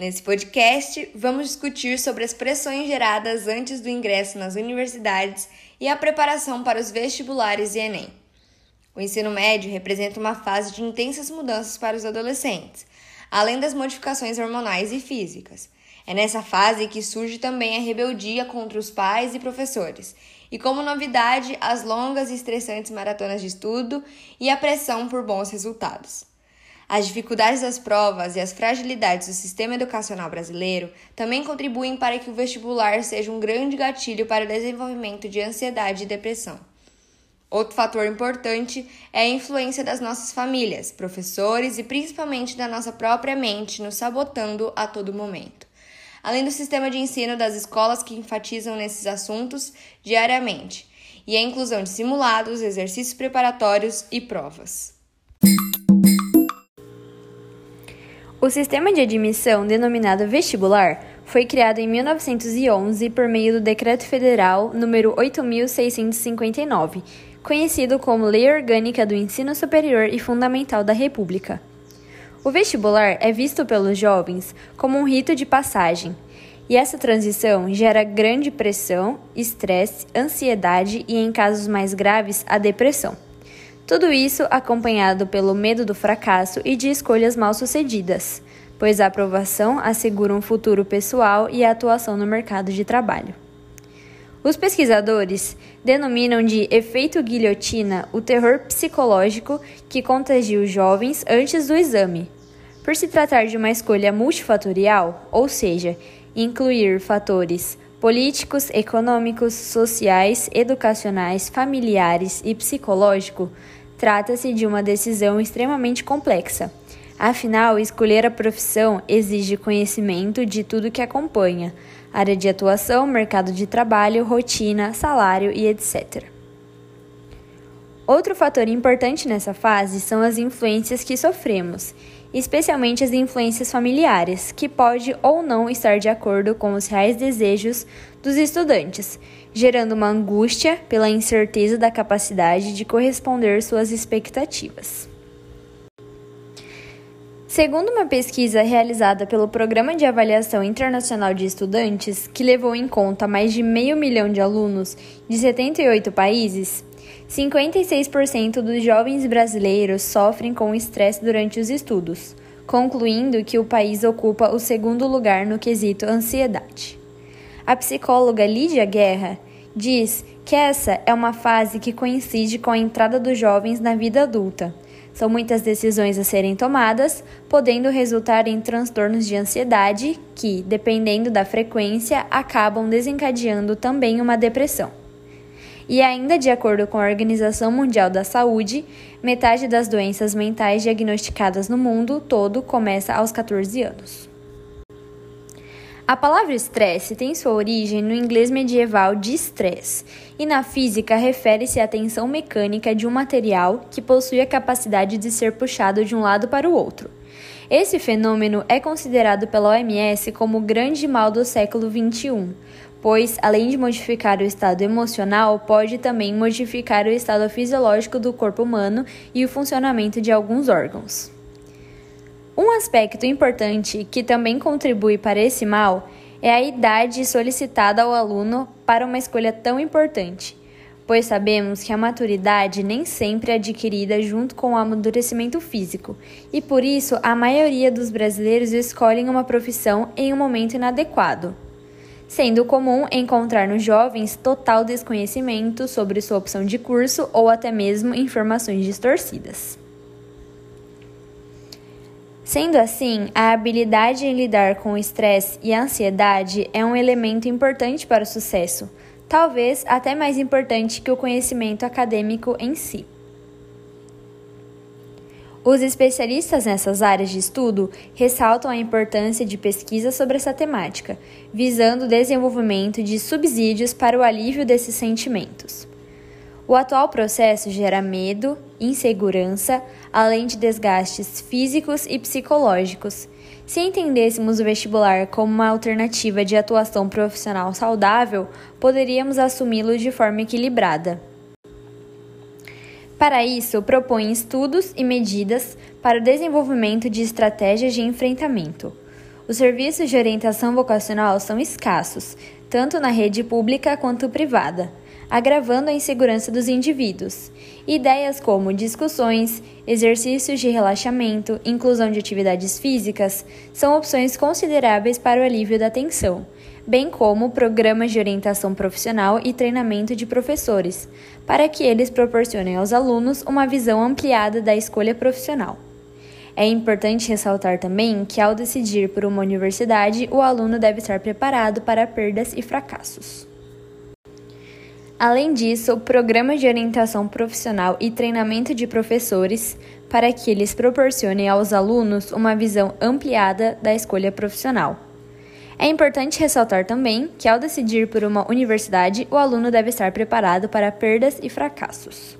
Nesse podcast, vamos discutir sobre as pressões geradas antes do ingresso nas universidades e a preparação para os vestibulares e Enem. O ensino médio representa uma fase de intensas mudanças para os adolescentes, além das modificações hormonais e físicas. É nessa fase que surge também a rebeldia contra os pais e professores, e como novidade, as longas e estressantes maratonas de estudo e a pressão por bons resultados. As dificuldades das provas e as fragilidades do sistema educacional brasileiro também contribuem para que o vestibular seja um grande gatilho para o desenvolvimento de ansiedade e depressão. Outro fator importante é a influência das nossas famílias, professores e principalmente da nossa própria mente nos sabotando a todo momento. Além do sistema de ensino das escolas que enfatizam nesses assuntos diariamente, e a inclusão de simulados, exercícios preparatórios e provas. O sistema de admissão, denominado vestibular, foi criado em 1911 por meio do Decreto Federal número 8659, conhecido como Lei Orgânica do Ensino Superior e Fundamental da República. O vestibular é visto pelos jovens como um rito de passagem, e essa transição gera grande pressão, estresse, ansiedade e, em casos mais graves, a depressão. Tudo isso acompanhado pelo medo do fracasso e de escolhas mal-sucedidas, pois a aprovação assegura um futuro pessoal e a atuação no mercado de trabalho. Os pesquisadores denominam de efeito guilhotina o terror psicológico que contagia os jovens antes do exame. Por se tratar de uma escolha multifatorial, ou seja, incluir fatores políticos, econômicos, sociais, educacionais, familiares e psicológico, Trata-se de uma decisão extremamente complexa. Afinal, escolher a profissão exige conhecimento de tudo que acompanha: área de atuação, mercado de trabalho, rotina, salário e etc. Outro fator importante nessa fase são as influências que sofremos, especialmente as influências familiares, que pode ou não estar de acordo com os reais desejos dos estudantes, gerando uma angústia pela incerteza da capacidade de corresponder suas expectativas. Segundo uma pesquisa realizada pelo Programa de Avaliação Internacional de Estudantes, que levou em conta mais de meio milhão de alunos de 78 países, 56% dos jovens brasileiros sofrem com estresse durante os estudos, concluindo que o país ocupa o segundo lugar no quesito ansiedade. A psicóloga Lídia Guerra diz que essa é uma fase que coincide com a entrada dos jovens na vida adulta. São muitas decisões a serem tomadas, podendo resultar em transtornos de ansiedade que, dependendo da frequência, acabam desencadeando também uma depressão. E ainda de acordo com a Organização Mundial da Saúde, metade das doenças mentais diagnosticadas no mundo todo começa aos 14 anos. A palavra estresse tem sua origem no inglês medieval de stress, e na física refere-se à tensão mecânica de um material que possui a capacidade de ser puxado de um lado para o outro. Esse fenômeno é considerado pela OMS como o grande mal do século XXI, pois, além de modificar o estado emocional, pode também modificar o estado fisiológico do corpo humano e o funcionamento de alguns órgãos. Um aspecto importante que também contribui para esse mal é a idade solicitada ao aluno para uma escolha tão importante, pois sabemos que a maturidade nem sempre é adquirida junto com o amadurecimento físico, e por isso a maioria dos brasileiros escolhem uma profissão em um momento inadequado. Sendo comum encontrar nos jovens total desconhecimento sobre sua opção de curso ou até mesmo informações distorcidas. Sendo assim, a habilidade em lidar com o estresse e a ansiedade é um elemento importante para o sucesso, talvez até mais importante que o conhecimento acadêmico em si. Os especialistas nessas áreas de estudo ressaltam a importância de pesquisa sobre essa temática, visando o desenvolvimento de subsídios para o alívio desses sentimentos. O atual processo gera medo, insegurança, além de desgastes físicos e psicológicos. Se entendêssemos o vestibular como uma alternativa de atuação profissional saudável, poderíamos assumi-lo de forma equilibrada. Para isso, propõe estudos e medidas para o desenvolvimento de estratégias de enfrentamento. Os serviços de orientação vocacional são escassos, tanto na rede pública quanto privada, agravando a insegurança dos indivíduos. Ideias como discussões, exercícios de relaxamento, inclusão de atividades físicas são opções consideráveis para o alívio da tensão, bem como programas de orientação profissional e treinamento de professores, para que eles proporcionem aos alunos uma visão ampliada da escolha profissional. É importante ressaltar também que, ao decidir por uma universidade, o aluno deve estar preparado para perdas e fracassos. Além disso, programas de orientação profissional e treinamento de professores para que eles proporcionem aos alunos uma visão ampliada da escolha profissional. É importante ressaltar também que, ao decidir por uma universidade, o aluno deve estar preparado para perdas e fracassos.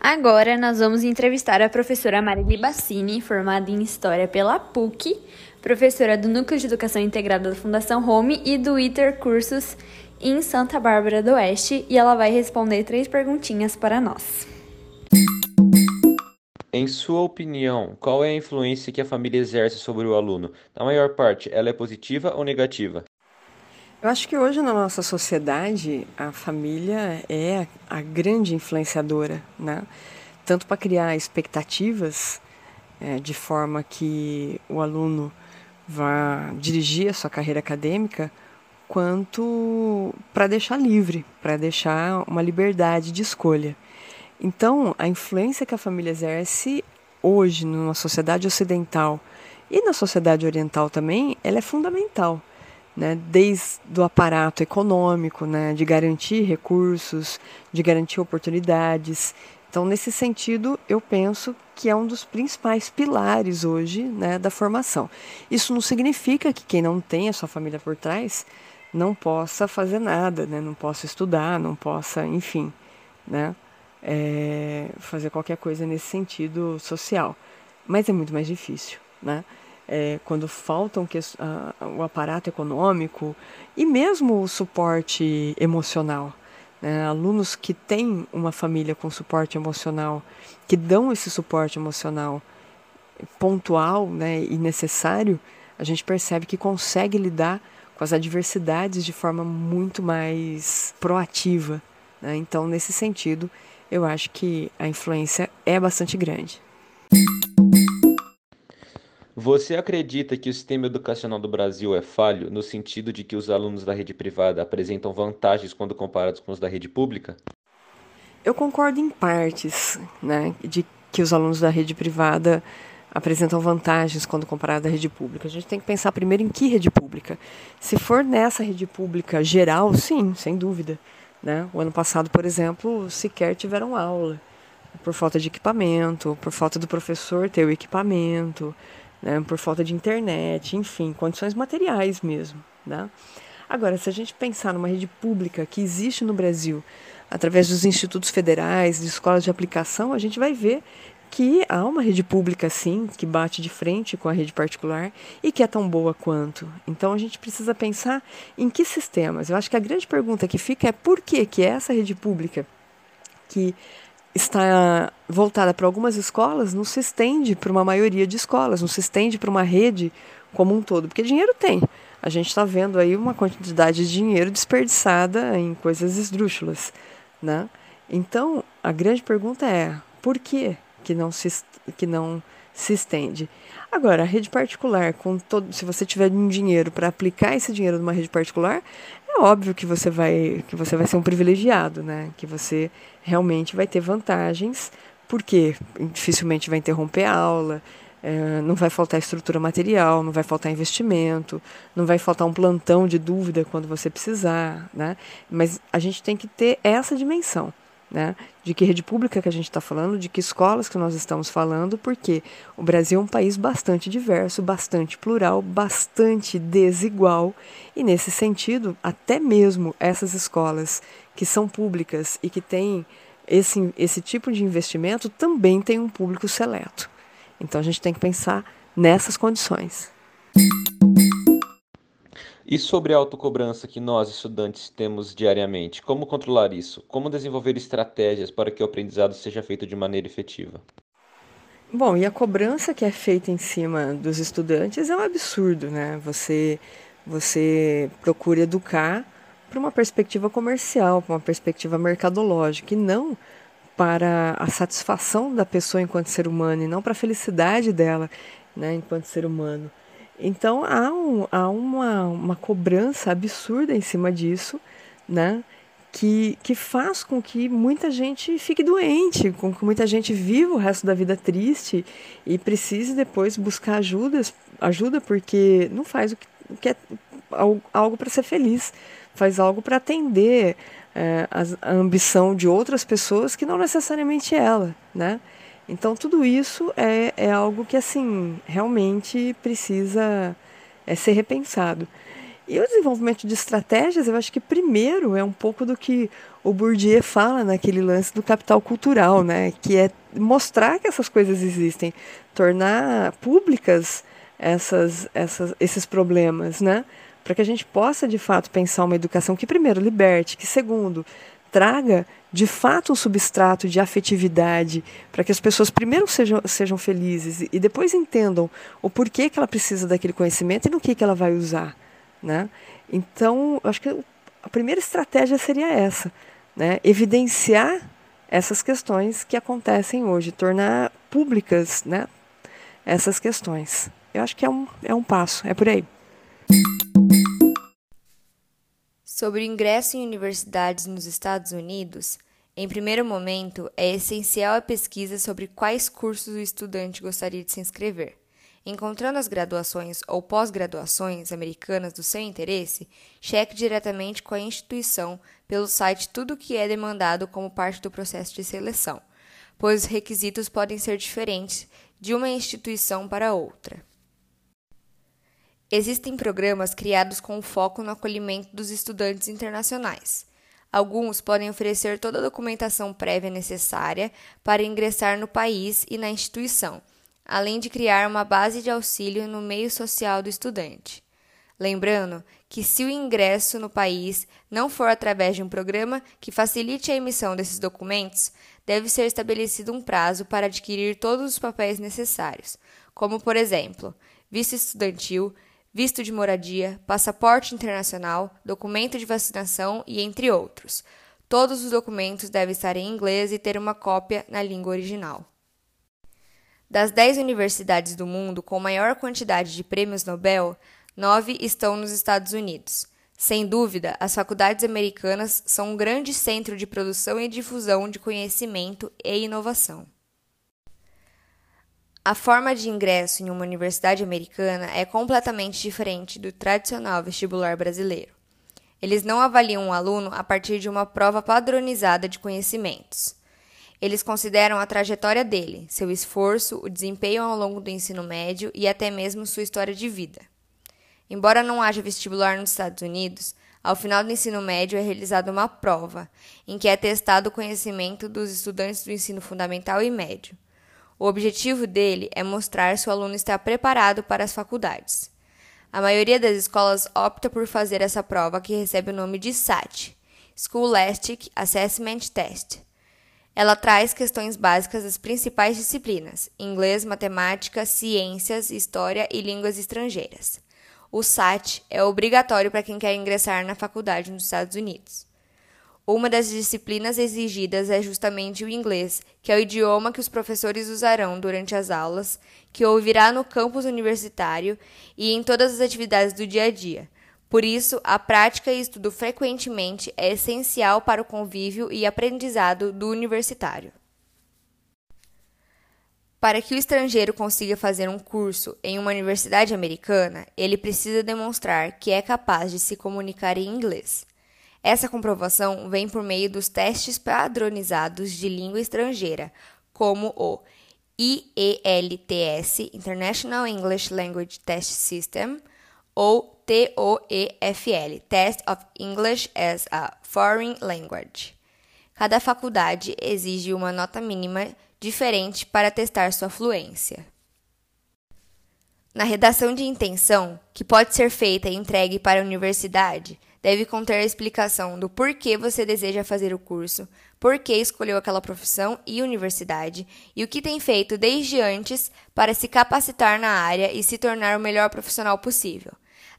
Agora nós vamos entrevistar a professora Marili Bassini, formada em História pela PUC, professora do Núcleo de Educação Integrada da Fundação Home e do ITER Cursos em Santa Bárbara do Oeste, e ela vai responder três perguntinhas para nós. Em sua opinião, qual é a influência que a família exerce sobre o aluno? Na maior parte, ela é positiva ou negativa? Eu acho que hoje na nossa sociedade a família é a grande influenciadora, né? Tanto para criar expectativas é, de forma que o aluno vá dirigir a sua carreira acadêmica, quanto para deixar livre, para deixar uma liberdade de escolha. Então, a influência que a família exerce hoje numa sociedade ocidental e na sociedade oriental também, ela é fundamental né, desde o aparato econômico, né, de garantir recursos, de garantir oportunidades. Então, nesse sentido, eu penso que é um dos principais pilares hoje né, da formação. Isso não significa que quem não tem a sua família por trás não possa fazer nada, né, não possa estudar, não possa, enfim, né, é, fazer qualquer coisa nesse sentido social. Mas é muito mais difícil. Né? é, quando faltam que, o aparato econômico e mesmo o suporte emocional. Né? Alunos que têm uma família com suporte emocional, que dão esse suporte emocional pontual né, e necessário, a gente percebe que consegue lidar com as adversidades de forma muito mais proativa. Né? Então, nesse sentido, eu acho que a influência é bastante grande. Você acredita que o sistema educacional do Brasil é falho, no sentido de que os alunos da rede privada apresentam vantagens quando comparados com os da rede pública? Eu concordo em partes, né, de que os alunos da rede privada apresentam vantagens quando comparado à rede pública. A gente tem que pensar primeiro em que rede pública. Se for nessa rede pública geral, sim, sem dúvida. Né? O ano passado, por exemplo, sequer tiveram aula, por falta de equipamento, por falta do professor ter o equipamento, né, por falta de internet, enfim, condições materiais mesmo. Né? Agora, se a gente pensar numa rede pública que existe no Brasil, através dos institutos federais, de escolas de aplicação, a gente vai ver que há uma rede pública, sim, que bate de frente com a rede particular e que é tão boa quanto. Então a gente precisa pensar em que sistemas. Eu acho que a grande pergunta que fica é por que, que essa rede pública, que está voltada para algumas escolas não se estende para uma maioria de escolas, não se estende para uma rede como um todo, porque dinheiro tem. A gente está vendo aí uma quantidade de dinheiro desperdiçada em coisas esdrúxulas, né? Então, a grande pergunta é, por que que não se, que não se estende? Agora, a rede particular, com todo, se você tiver um dinheiro para aplicar esse dinheiro numa rede particular, é óbvio que você vai que você vai ser um privilegiado, né? Que você realmente vai ter vantagens, porque dificilmente vai interromper a aula, é, não vai faltar estrutura material, não vai faltar investimento, não vai faltar um plantão de dúvida quando você precisar, né? Mas a gente tem que ter essa dimensão né? De que rede pública que a gente está falando, de que escolas que nós estamos falando, porque o Brasil é um país bastante diverso, bastante plural, bastante desigual, e nesse sentido, até mesmo essas escolas que são públicas e que têm esse, esse tipo de investimento também tem um público seleto. Então a gente tem que pensar nessas condições. E sobre a autocobrança que nós, estudantes, temos diariamente, como controlar isso? Como desenvolver estratégias para que o aprendizado seja feito de maneira efetiva? Bom, e a cobrança que é feita em cima dos estudantes é um absurdo, né? Você, você procura educar para uma perspectiva comercial, para uma perspectiva mercadológica, e não para a satisfação da pessoa enquanto ser humano, e não para a felicidade dela né, enquanto ser humano. Então há, um, há uma, uma cobrança absurda em cima disso, né? Que, que faz com que muita gente fique doente, com que muita gente viva o resto da vida triste e precise depois buscar ajudas, ajuda porque não faz o que, o que é algo para ser feliz, faz algo para atender é, a, a ambição de outras pessoas que não necessariamente ela, né? Então tudo isso é, é algo que assim realmente precisa é, ser repensado. E o desenvolvimento de estratégias, eu acho que primeiro é um pouco do que o Bourdieu fala naquele lance do capital cultural, né? que é mostrar que essas coisas existem, tornar públicas essas, essas, esses problemas, né? para que a gente possa de fato pensar uma educação que primeiro liberte, que segundo traga de fato um substrato de afetividade, para que as pessoas primeiro sejam, sejam felizes e depois entendam o porquê que ela precisa daquele conhecimento e no que, que ela vai usar. Né? Então, acho que a primeira estratégia seria essa, né? evidenciar essas questões que acontecem hoje, tornar públicas né, essas questões. Eu acho que é um, é um passo, é por aí. Sobre o ingresso em universidades nos Estados Unidos, em primeiro momento, é essencial a pesquisa sobre quais cursos o estudante gostaria de se inscrever. Encontrando as graduações ou pós-graduações americanas do seu interesse, cheque diretamente com a instituição pelo site tudo o que é demandado como parte do processo de seleção, pois os requisitos podem ser diferentes de uma instituição para outra. Existem programas criados com foco no acolhimento dos estudantes internacionais. Alguns podem oferecer toda a documentação prévia necessária para ingressar no país e na instituição, além de criar uma base de auxílio no meio social do estudante. Lembrando que, se o ingresso no país não for através de um programa que facilite a emissão desses documentos, deve ser estabelecido um prazo para adquirir todos os papéis necessários, como, por exemplo, visto estudantil, visto de moradia, passaporte internacional, documento de vacinação e entre outros. Todos os documentos devem estar em inglês e ter uma cópia na língua original. Das 10 universidades do mundo com maior quantidade de prêmios Nobel, nove estão nos Estados Unidos. Sem dúvida, as faculdades americanas são um grande centro de produção e difusão de conhecimento e inovação. A forma de ingresso em uma universidade americana é completamente diferente do tradicional vestibular brasileiro. Eles não avaliam um aluno a partir de uma prova padronizada de conhecimentos. Eles consideram a trajetória dele, seu esforço, o desempenho ao longo do ensino médio e até mesmo sua história de vida. Embora não haja vestibular nos Estados Unidos, ao final do ensino médio é realizada uma prova, em que é testado o conhecimento dos estudantes do ensino fundamental e médio. O objetivo dele é mostrar se o aluno está preparado para as faculdades. A maioria das escolas opta por fazer essa prova que recebe o nome de SAT Scholastic Assessment Test. Ela traz questões básicas das principais disciplinas: inglês, matemática, ciências, história e línguas estrangeiras. O SAT é obrigatório para quem quer ingressar na faculdade nos Estados Unidos. Uma das disciplinas exigidas é justamente o inglês, que é o idioma que os professores usarão durante as aulas, que ouvirá no campus universitário e em todas as atividades do dia a dia. Por isso, a prática e estudo frequentemente é essencial para o convívio e aprendizado do universitário. Para que o estrangeiro consiga fazer um curso em uma universidade americana, ele precisa demonstrar que é capaz de se comunicar em inglês. Essa comprovação vem por meio dos testes padronizados de língua estrangeira, como o IELTS International English Language Test System ou TOEFL Test of English as a Foreign Language. Cada faculdade exige uma nota mínima diferente para testar sua fluência. Na redação de intenção, que pode ser feita e entregue para a universidade, deve conter a explicação do porquê você deseja fazer o curso, por que escolheu aquela profissão e universidade e o que tem feito desde antes para se capacitar na área e se tornar o melhor profissional possível,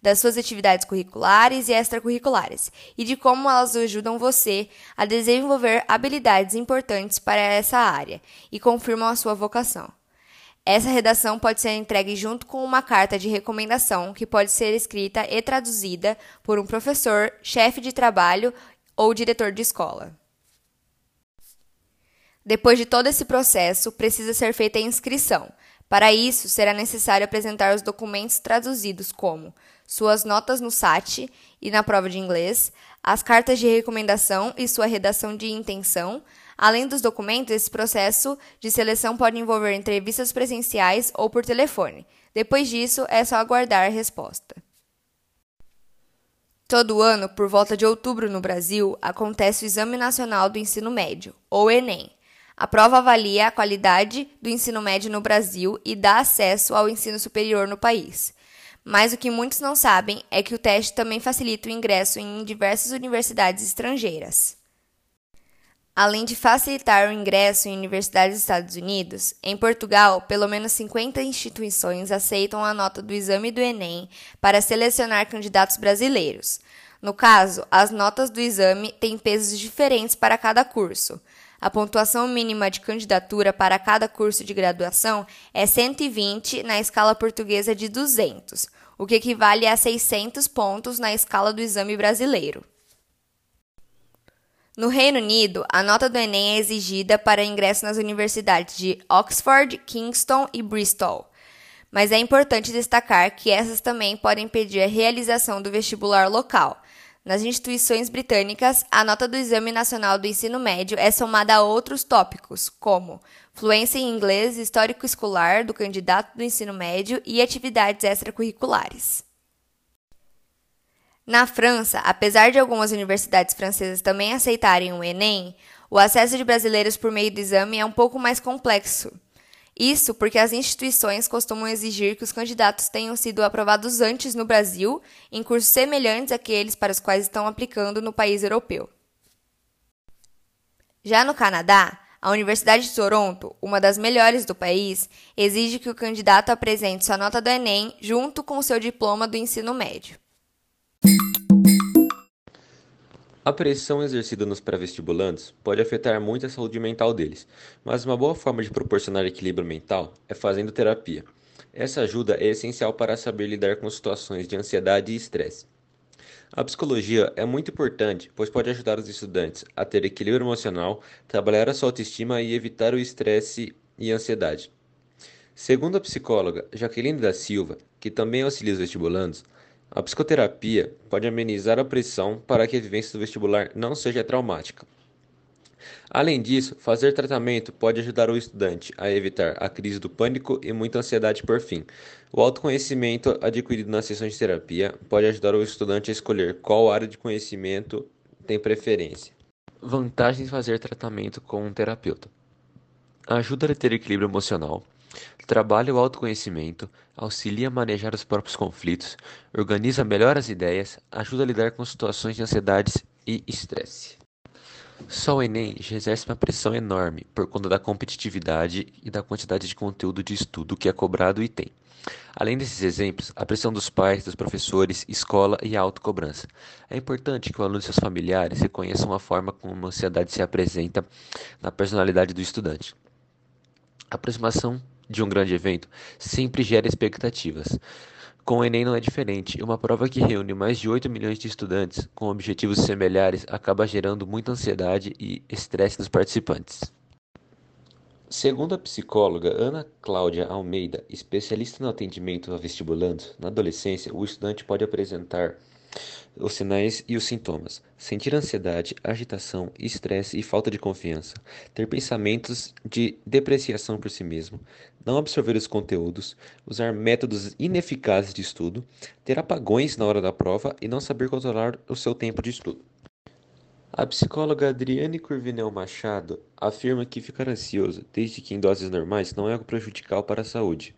das suas atividades curriculares e extracurriculares e de como elas ajudam você a desenvolver habilidades importantes para essa área e confirmam a sua vocação. Essa redação pode ser entregue junto com uma carta de recomendação que pode ser escrita e traduzida por um professor, chefe de trabalho ou diretor de escola. Depois de todo esse processo, precisa ser feita a inscrição. Para isso, será necessário apresentar os documentos traduzidos, como suas notas no SAT e na prova de inglês, as cartas de recomendação e sua redação de intenção, Além dos documentos, esse processo de seleção pode envolver entrevistas presenciais ou por telefone. Depois disso, é só aguardar a resposta. Todo ano, por volta de outubro no Brasil, acontece o Exame Nacional do Ensino Médio, ou Enem. A prova avalia a qualidade do ensino médio no Brasil e dá acesso ao ensino superior no país. Mas o que muitos não sabem é que o teste também facilita o ingresso em diversas universidades estrangeiras. Além de facilitar o ingresso em universidades dos Estados Unidos, em Portugal, pelo menos 50 instituições aceitam a nota do exame do Enem para selecionar candidatos brasileiros. No caso, as notas do exame têm pesos diferentes para cada curso. A pontuação mínima de candidatura para cada curso de graduação é 120 na escala portuguesa de 200, o que equivale a 600 pontos na escala do exame brasileiro. No Reino Unido, a nota do Enem é exigida para ingresso nas universidades de Oxford, Kingston e Bristol. Mas é importante destacar que essas também podem pedir a realização do vestibular local. Nas instituições britânicas, a nota do Exame Nacional do Ensino Médio é somada a outros tópicos, como fluência em inglês, histórico escolar do candidato do ensino médio e atividades extracurriculares. Na França, apesar de algumas universidades francesas também aceitarem o Enem, o acesso de brasileiros por meio do exame é um pouco mais complexo. Isso porque as instituições costumam exigir que os candidatos tenham sido aprovados antes no Brasil, em cursos semelhantes àqueles para os quais estão aplicando no país europeu. Já no Canadá, a Universidade de Toronto, uma das melhores do país, exige que o candidato apresente sua nota do Enem junto com seu diploma do ensino médio. A pressão exercida nos pré-vestibulantes pode afetar muito a saúde mental deles, mas uma boa forma de proporcionar equilíbrio mental é fazendo terapia. Essa ajuda é essencial para saber lidar com situações de ansiedade e estresse. A psicologia é muito importante, pois pode ajudar os estudantes a ter equilíbrio emocional, trabalhar a sua autoestima e evitar o estresse e ansiedade. Segundo a psicóloga Jaqueline da Silva, que também auxilia os vestibulandos, a psicoterapia pode amenizar a pressão para que a vivência do vestibular não seja traumática. Além disso, fazer tratamento pode ajudar o estudante a evitar a crise do pânico e muita ansiedade por fim. O autoconhecimento adquirido nas sessões de terapia pode ajudar o estudante a escolher qual área de conhecimento tem preferência. Vantagens de fazer tratamento com um terapeuta: ajuda a ter equilíbrio emocional Trabalha o autoconhecimento, auxilia a manejar os próprios conflitos, organiza melhor as ideias, ajuda a lidar com situações de ansiedades e estresse. Só o Enem já exerce uma pressão enorme por conta da competitividade e da quantidade de conteúdo de estudo que é cobrado e tem. Além desses exemplos, a pressão dos pais, dos professores, escola e a autocobrança. É importante que o aluno e seus familiares reconheçam a forma como a ansiedade se apresenta na personalidade do estudante. A aproximação de um grande evento sempre gera expectativas. Com o Enem não é diferente. Uma prova que reúne mais de 8 milhões de estudantes com objetivos semelhantes acaba gerando muita ansiedade e estresse nos participantes. Segundo a psicóloga Ana Cláudia Almeida, especialista no atendimento a vestibulandos, na adolescência o estudante pode apresentar os sinais e os sintomas: sentir ansiedade, agitação, estresse e falta de confiança, ter pensamentos de depreciação por si mesmo, não absorver os conteúdos, usar métodos ineficazes de estudo, ter apagões na hora da prova e não saber controlar o seu tempo de estudo. A psicóloga Adriane Curvinel Machado afirma que ficar ansioso, desde que em doses normais, não é algo prejudicial para a saúde.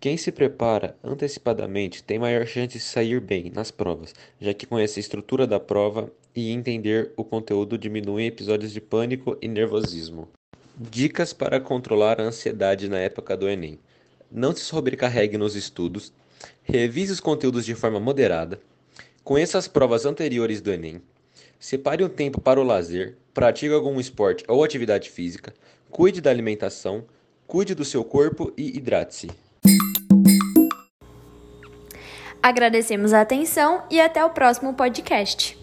Quem se prepara antecipadamente tem maior chance de sair bem nas provas, já que conhece a estrutura da prova e entender o conteúdo diminui episódios de pânico e nervosismo. Dicas para controlar a ansiedade na época do Enem. Não se sobrecarregue nos estudos, revise os conteúdos de forma moderada, conheça as provas anteriores do Enem, separe um tempo para o lazer, pratique algum esporte ou atividade física, cuide da alimentação, cuide do seu corpo e hidrate-se. Agradecemos a atenção e até o próximo podcast.